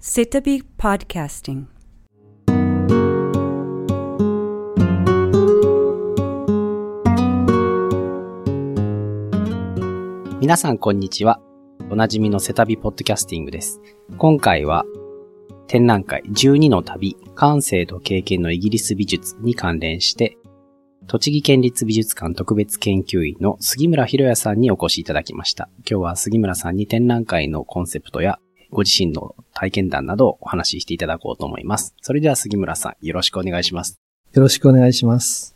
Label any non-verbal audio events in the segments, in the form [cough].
Sitabi Podcasting. 皆さんこんにちは。おなじみのセタビポッドキャスティングです。今回は展覧会12の旅、感性と経験のイギリス美術に関連して、栃木県立美術館特別研究員の杉村博也さんにお越しいただきました。今日は杉村さんに展覧会のコンセプトやご自身の体験談などをお話ししていただこうと思います。それでは杉村さん、よろしくお願いします。よろしくお願いします。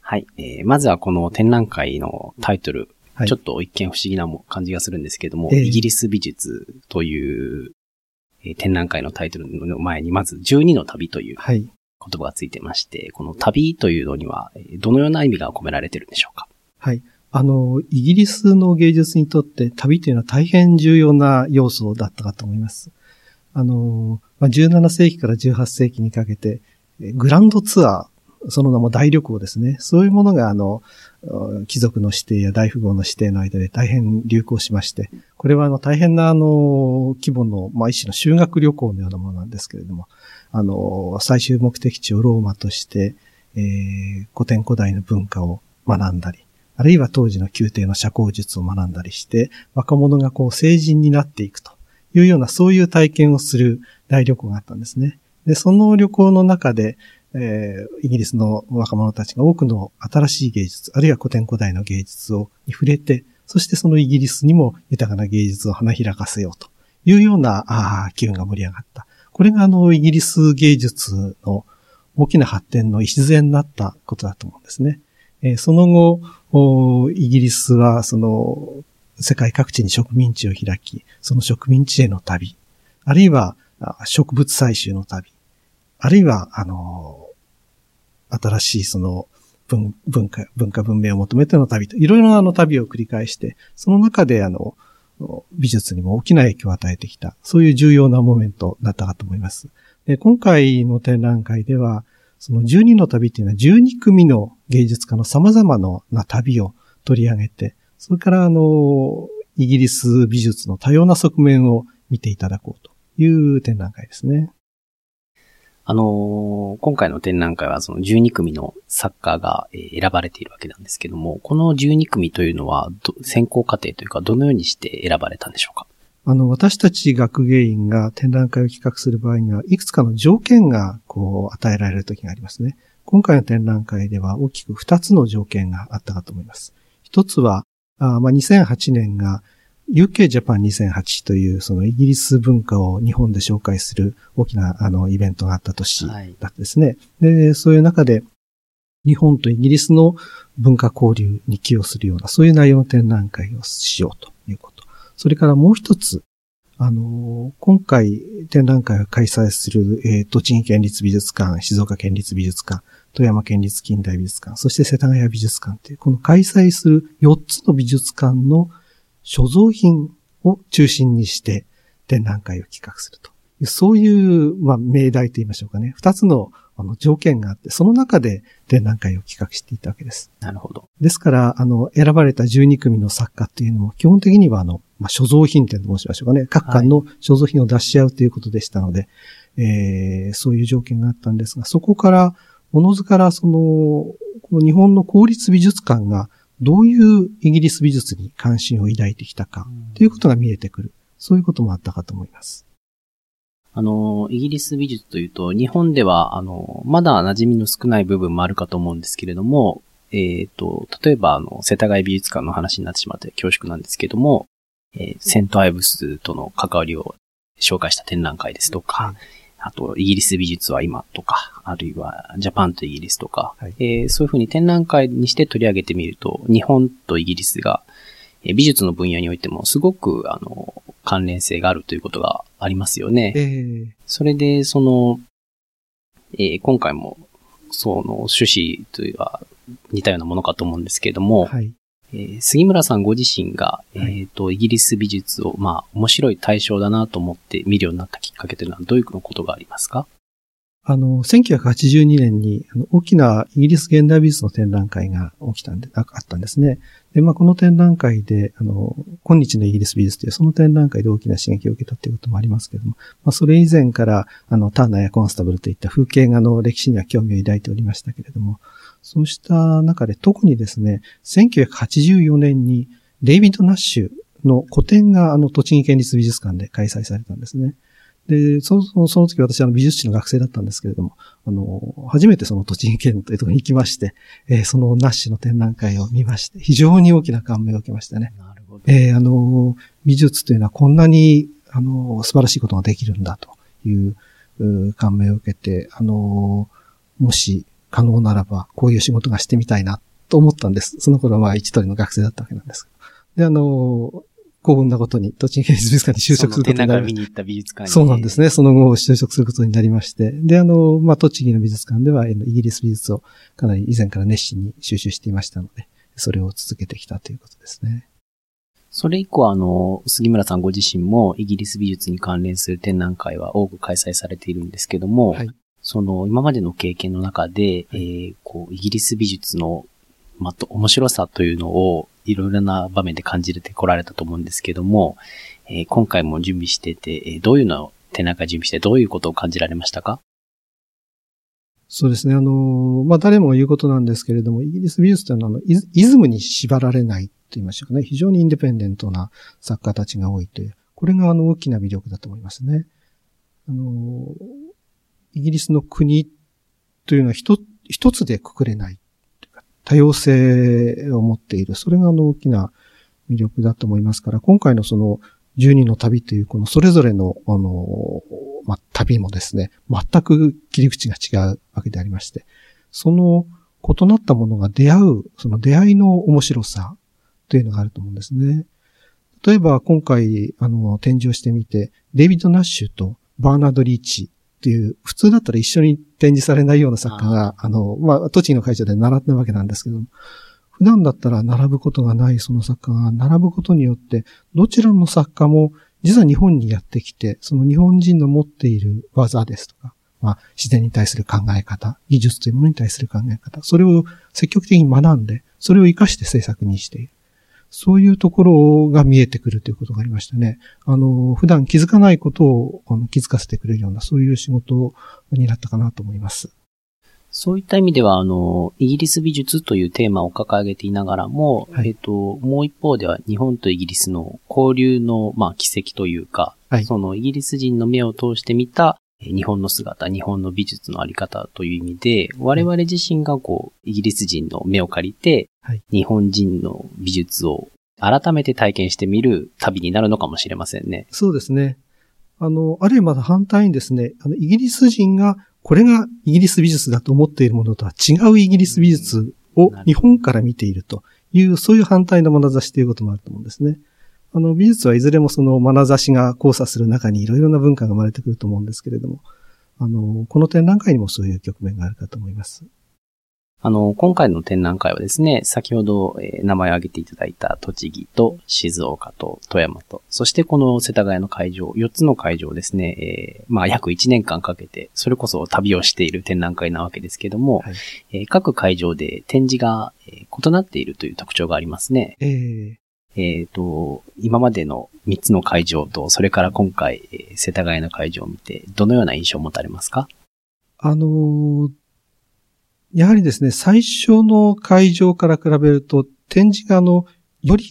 はい。えーまずはこの展覧会のタイトル、はいちょっと一見不思議なも感じがするんですけども、ええイギリス美術という、えー展覧会のタイトルの前に、まず12の旅というはい。言葉がついてまして、この旅というのには、えーどのような意味が込められてるんでしょうか？はい。あの、イギリスの芸術にとって旅というのは大変重要な要素だったかと思います。あの、まあ17世紀から18世紀にかけて、グランドツアー、その名も大旅行ですね。そういうものが、あの、貴族の指定や大富豪の指定の間で大変流行しまして、これはあの大変なあの、規模の、まあ一種の修学旅行のようなものなんですけれども、あの、最終目的地をローマとして、えー古典古代の文化を学んだり、あるいは当時の宮廷の社交術を学んだりして、若者がこう成人になっていくというような、そういう体験をする大旅行があったんですね。で、その旅行の中で、えーイギリスの若者たちが多くの新しい芸術、あるいは古典古代の芸術をに触れて、そしてそのイギリスにも豊かな芸術を花開かせようというような、あー機運が盛り上がった。これがあの、イギリス芸術の大きな発展の礎になったことだと思うんですね。えその後、イギリスはその世界各地に植民地を開き、その植民地への旅、あるいは植物採集の旅、あるいは、あの、新しいその文文化、文化文明を求めての旅と、いろいろなあの旅を繰り返して、その中であの、美術にも大きな影響を与えてきた、そういう重要なモメントだったかと思います。で今回の展覧会では、その12の旅っていうのは12組の芸術家の様々な旅を取り上げて、それからあの、イギリス美術の多様な側面を見ていただこうという展覧会ですね。あのー今回の展覧会はその12組の作家がえー選ばれているわけなんですけども、この12組というのはど選考過程というかどのようにして選ばれたんでしょうか？あの、私たち学芸員が展覧会を企画する場合には、いくつかの条件が、こう、与えられる時がありますね。今回の展覧会では大きく2つの条件があったかと思います。一つは、あまあ、2008年が UK Japan 2008というそのイギリス文化を日本で紹介する大きなあのイベントがあった年だはいったですね。で、そういう中で日本とイギリスの文化交流に寄与するようなそういう内容の展覧会をしようということ。それからもう一つ、あの、今回展覧会を開催する、えー栃木県立美術館、静岡県立美術館、富山県立近代美術館、そして世田谷美術館という、この開催する4つの美術館の所蔵品を中心にして展覧会を企画すると。そういう、まあ、命題と言いましょうかね。2つのあの条件があって、その中で展覧会を企画していたわけです。なるほど。ですから、あの、選ばれた12組の作家っていうのも、基本的には、あの、まあ、所蔵品展と申しましょうかね。各館の所蔵品を出し合うということでしたので、えーそういう条件があったんですが、そこから、おのずから、その、この日本の公立美術館が、どういうイギリス美術に関心を抱いてきたか、ということが見えてくる。そういうこともあったかと思います。あの、イギリス美術というと、日本では、あの、まだ馴染みの少ない部分もあるかと思うんですけれども、えっ、と、例えば、あの、世田谷美術館の話になってしまって恐縮なんですけども、えーセントアイブスとの関わりを紹介した展覧会ですとか、はいあと、イギリス美術は今とか、あるいは、ジャパンとイギリスとか、はいえーそういうふうに展覧会にして取り上げてみると、日本とイギリスが、えー美術の分野においてもすごく、あの、関連性があるということがありますよね。えーそれで、その、えー今回も、その趣旨というのは似たようなものかと思うんですけれども、はい。えー杉村さんご自身が、はいえっ、と、イギリス美術を、まあ、面白い対象だなと思って見るようになったきっかけというのはどういうことがありますか？あの、1982年にあの大きなイギリス現代美術の展覧会が起きたんで、ああったんですね。で、まあ、この展覧会で、あの、今日のイギリス美術という、その展覧会で大きな刺激を受けたということもありますけれども、まあ、それ以前から、あの、ターナーやコンスタブルといった風景画の歴史には興味を抱いておりましたけれども、そうした中で特にですね、1984年にデイビッド・ナッシュの個展があの栃木県立美術館で開催されたんですね。で、その、その時私は美術史の学生だったんですけれども、あの、初めてその栃木県というところに行きまして、えー、そのナッシュの展覧会を見まして、非常に大きな感銘を受けましたね。なるほど。えー、あの、美術というのはこんなに、あの、素晴らしいことができるんだというう感銘を受けて、あの、もし可能ならば、こういう仕事がしてみたいなと思ったんです。その頃はまあ一人の学生だったわけなんですで、あの、幸運なことに、栃木県立美術館に就職することになり見に行った美術館そうなんですね。その後就職することになりまして。で、あの、まあ、栃木の美術館では、イギリス美術をかなり以前から熱心に収集していましたので、それを続けてきたということですね。それ以降、あの、杉村さんご自身もイギリス美術に関連する展覧会は多く開催されているんですけども、はい、その今までの経験の中で、はい、えー、こう、イギリス美術の、まと、面白さというのをいろいろな場面で感じてこられたと思うんですけども、えー、今回も準備してて、えー、どういうのを手中準備してどういうことを感じられましたか？そうですね。あの、まあ、誰もが言うことなんですけれども、イギリス美術というのは、あの、イズムに縛られないと言いましょうかね。非常にインデペンデントな作家たちが多いという、これがあの大きな魅力だと思いますね。あの、イギリスの国というのは一つでくくれない。多様性を持っている。それがあの大きな魅力だと思いますから、今回のその十人の旅というこのそれぞれの、あの、まあ、旅もですね、全く切り口が違うわけでありまして、その異なったものが出会う、その出会いの面白さというのがあると思うんですね。例えば今回、あの、展示をしてみて、デイビッド・ナッシュとバーナード・リーチっていう、普通だったら一緒に展示されないような作家が、あの、まあ、栃木の会社で習ってるわけなんですけども、普段だったら並ぶことがないその作家が並ぶことによって、どちらの作家も実は日本にやってきて、その日本人の持っている技ですとか、まあ、自然に対する考え方、技術というものに対する考え方、それを積極的に学んで、それを活かして制作にしている。そういうところが見えてくるということがありましたね。あの、普段気づかないことを気づかせてくれるような、そういう仕事になったかなと思います。そういった意味では、あの、イギリス美術というテーマを掲げていながらも、はい、えっ、と、もう一方では日本とイギリスの交流の、まあ、奇跡というか、はい、そのイギリス人の目を通して見た日本の姿、日本の美術のあり方という意味で、我々自身がこう、イギリス人の目を借りて、はい、日本人の美術を改めて体験してみる旅になるのかもしれませんね。そうですね。あの、あるいはまだ反対にですね、あの、イギリス人がこれがイギリス美術だと思っているものとは違うイギリス美術を日本から見ているという、そういう反対の眼差しということもあると思うんですね。あの、美術はいずれもその眼差しが交差する中にいろいろな文化が生まれてくると思うんですけれども、あの、この展覧会にもそういう局面があるかと思います。あの、今回の展覧会はですね、先ほど、えー、名前を挙げていただいた栃木と静岡と富山と、そしてこの世田谷の会場、4つの会場をですね、えー、まあ約1年間かけて、それこそ旅をしている展覧会なわけですけども、はい、えー、各会場で展示が、え異なっているという特徴がありますね。えーえっ、と、今までの3つの会場と、それから今回、えー、世田谷の会場を見て、どのような印象を持たれますか？あのー、やはりですね、最初の会場から比べると、展示があの、より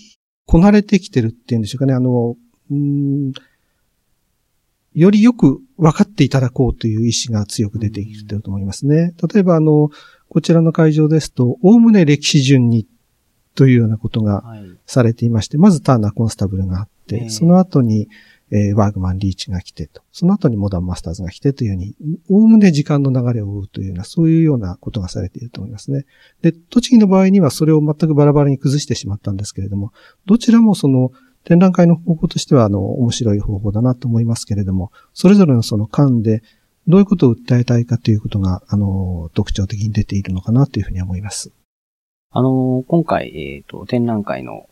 こなれてきてるっていうんでしょうかね、あの、うんよりよく分かっていただこうという意志が強く出てきてると思いますね。例えばあの、こちらの会場ですと、おおむね歴史順にというようなことがされていまして、はい、まずターナーコンスタブルがあって、その後に、えー、ワーグマン、リーチが来てと、その後にモダンマスターズが来てというように、おおむね時間の流れを追うというような、そういうようなことがされていると思いますね。で、栃木の場合にはそれを全くバラバラに崩してしまったんですけれども、どちらもその展覧会の方法としては、あの、面白い方法だなと思いますけれども、それぞれのその間で、どういうことを訴えたいかということが、あの、特徴的に出ているのかなというふうに思います。あの、今回、えっ、ー、と、展覧会の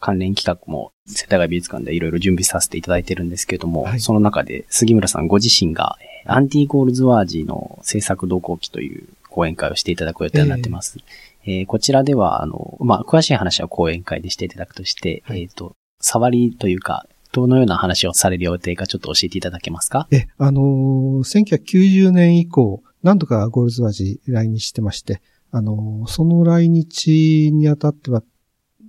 関連企画も世田谷美術館でいろいろ準備させていただいてるんですけれども、はい。その中で杉村さんご自身が、えーアンティ・ゴールズワージの制作同行記という講演会をしていただく予定になってます。えー。こちらでは、あの、まあ、詳しい話は講演会でしていただくとして、はいえっ、と、触りというか、どのような話をされる予定かちょっと教えていただけますか？え、あのー1990年以降、何度かゴールズワージ来日してまして、あのーその来日にあたっては、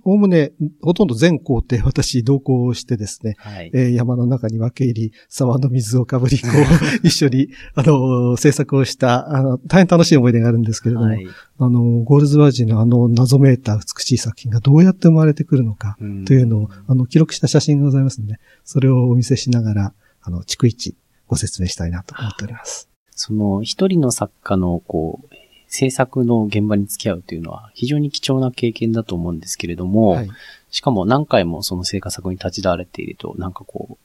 おおむね、ほとんど全工程 [laughs] 私同行してですね、はい。えー山の中に分け入り、沢の水をかぶり、こう、[laughs] 一緒に、あのー制作をした、あの、大変楽しい思い出があるんですけれども、はい。あのーゴールズワージのあの謎めいた美しい作品がどうやって生まれてくるのか、うんというのを、あの、記録した写真がございますので、それをお見せしながら、あの、逐一ご説明したいなと思っております。その一人の作家のこう、制作の現場に付き合うというのは非常に貴重な経験だと思うんですけれども、はい。しかも何回もその制作に立ち会われていると、なんかこ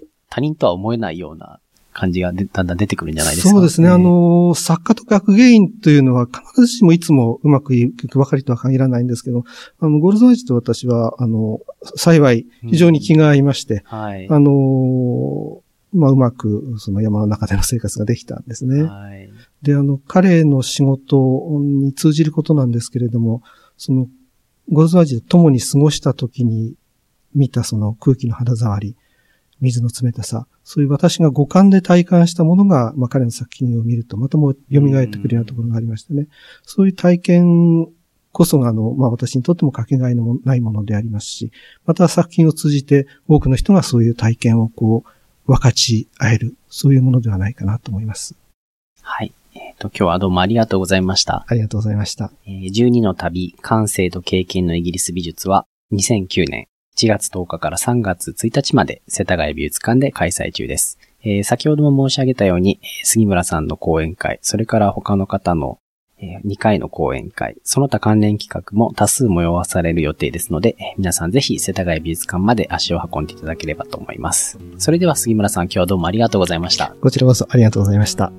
う、他人とは思えないような感じがでだんだん出てくるんじゃないですか。そうですね。あ、の、作家と学芸員というのは必ずしもいつもうまくいくばかりとは限らないんですけど、あの、ゴールドアイジと私は、あの、幸い、非常に気が合いまして、はい。あの、まあ、うまく、その山の中での生活ができたんですね。はい。で、あの、彼の仕事に通じることなんですけれども、その、ゴールドアイジと共に過ごした時に見たその空気の肌触り、水の冷たさ、そういう私が五感で体感したものが、まあ、彼の作品を見ると、またもう蘇ってくるようなところがありましてね。そういう体験こそが、あの、まあ、私にとってもかけがえのないものでありますし、また作品を通じて多くの人がそういう体験をこう、分かち合える、そういうものではないかなと思います。はい。えっ、と、今日はどうもありがとうございました。ありがとうございました。えー12の旅、感性と経験のイギリス美術は、2009年1月10日から3月1日まで世田谷美術館で開催中です。えー先ほども申し上げたように、えー杉村さんの講演会、それから他の方の、え2回の講演会、その他関連企画も多数催わされる予定ですので、えー皆さんぜひ世田谷美術館まで足を運んでいただければと思います。それでは杉村さん、今日はどうもありがとうございました。こちらこそありがとうございました。